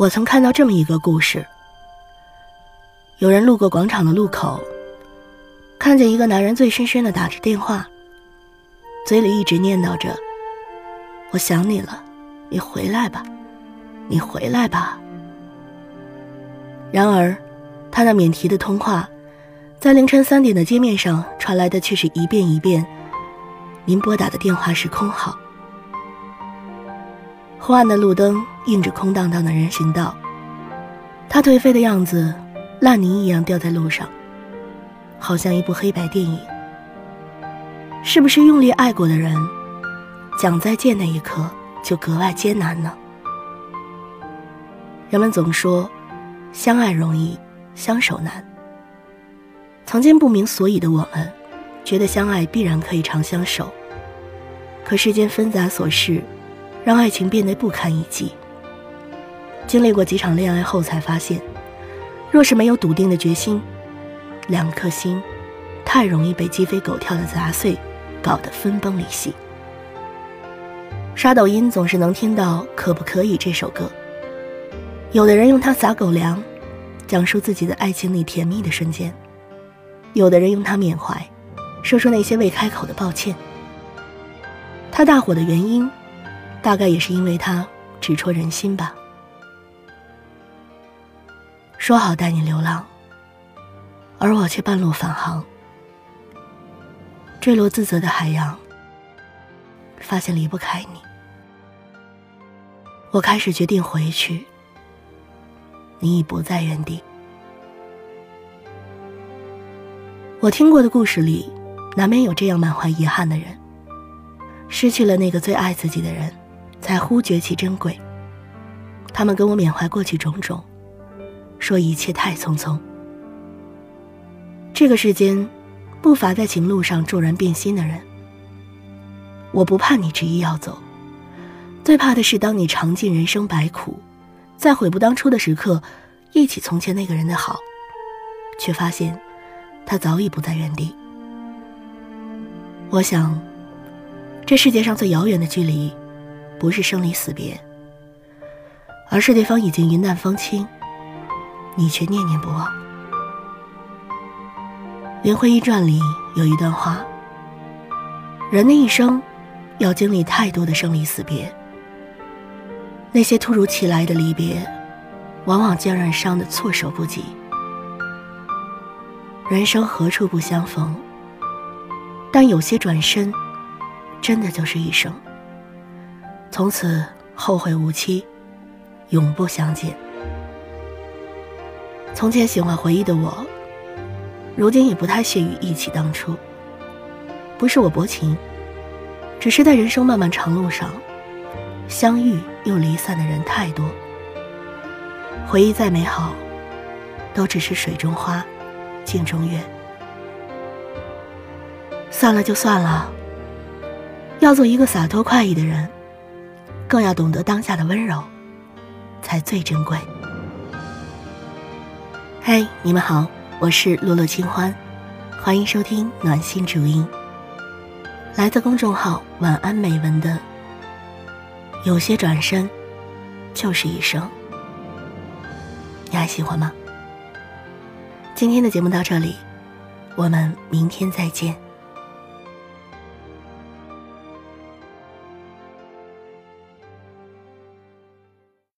我曾看到这么一个故事：有人路过广场的路口，看见一个男人醉醺醺的打着电话，嘴里一直念叨着：“我想你了，你回来吧，你回来吧。”然而，他那免提的通话，在凌晨三点的街面上传来的却是一遍一遍：“您拨打的电话是空号。”昏暗的路灯映着空荡荡的人行道，他颓废的样子，烂泥一样掉在路上，好像一部黑白电影。是不是用力爱过的人，讲再见那一刻就格外艰难呢？人们总说。相爱容易，相守难。曾经不明所以的我们，觉得相爱必然可以长相守。可世间纷杂琐事，让爱情变得不堪一击。经历过几场恋爱后，才发现，若是没有笃定的决心，两颗心，太容易被鸡飞狗跳的杂碎，搞得分崩离析。刷抖音总是能听到“可不可以”这首歌。有的人用它撒狗粮，讲述自己的爱情里甜蜜的瞬间；有的人用它缅怀，说说那些未开口的抱歉。他大火的原因，大概也是因为他直戳人心吧。说好带你流浪，而我却半路返航，坠落自责的海洋，发现离不开你，我开始决定回去。你已不在原地。我听过的故事里，难免有这样满怀遗憾的人：失去了那个最爱自己的人，才忽觉其珍贵。他们跟我缅怀过去种种，说一切太匆匆。这个世间，不乏在情路上骤然变心的人。我不怕你执意要走，最怕的是当你尝尽人生百苦。在悔不当初的时刻，忆起从前那个人的好，却发现他早已不在原地。我想，这世界上最遥远的距离，不是生离死别，而是对方已经云淡风轻，你却念念不忘。《林徽因传》里有一段话：人的一生，要经历太多的生离死别。那些突如其来的离别，往往将人伤得措手不及。人生何处不相逢？但有些转身，真的就是一生。从此后会无期，永不相见。从前喜欢回忆的我，如今也不太屑于忆起当初。不是我薄情，只是在人生漫漫长路上。相遇又离散的人太多，回忆再美好，都只是水中花，镜中月。算了就算了，要做一个洒脱快意的人，更要懂得当下的温柔，才最珍贵。嗨，你们好，我是洛洛清欢，欢迎收听暖心主音，来自公众号晚安美文的。有些转身，就是一生。你还喜欢吗？今天的节目到这里，我们明天再见。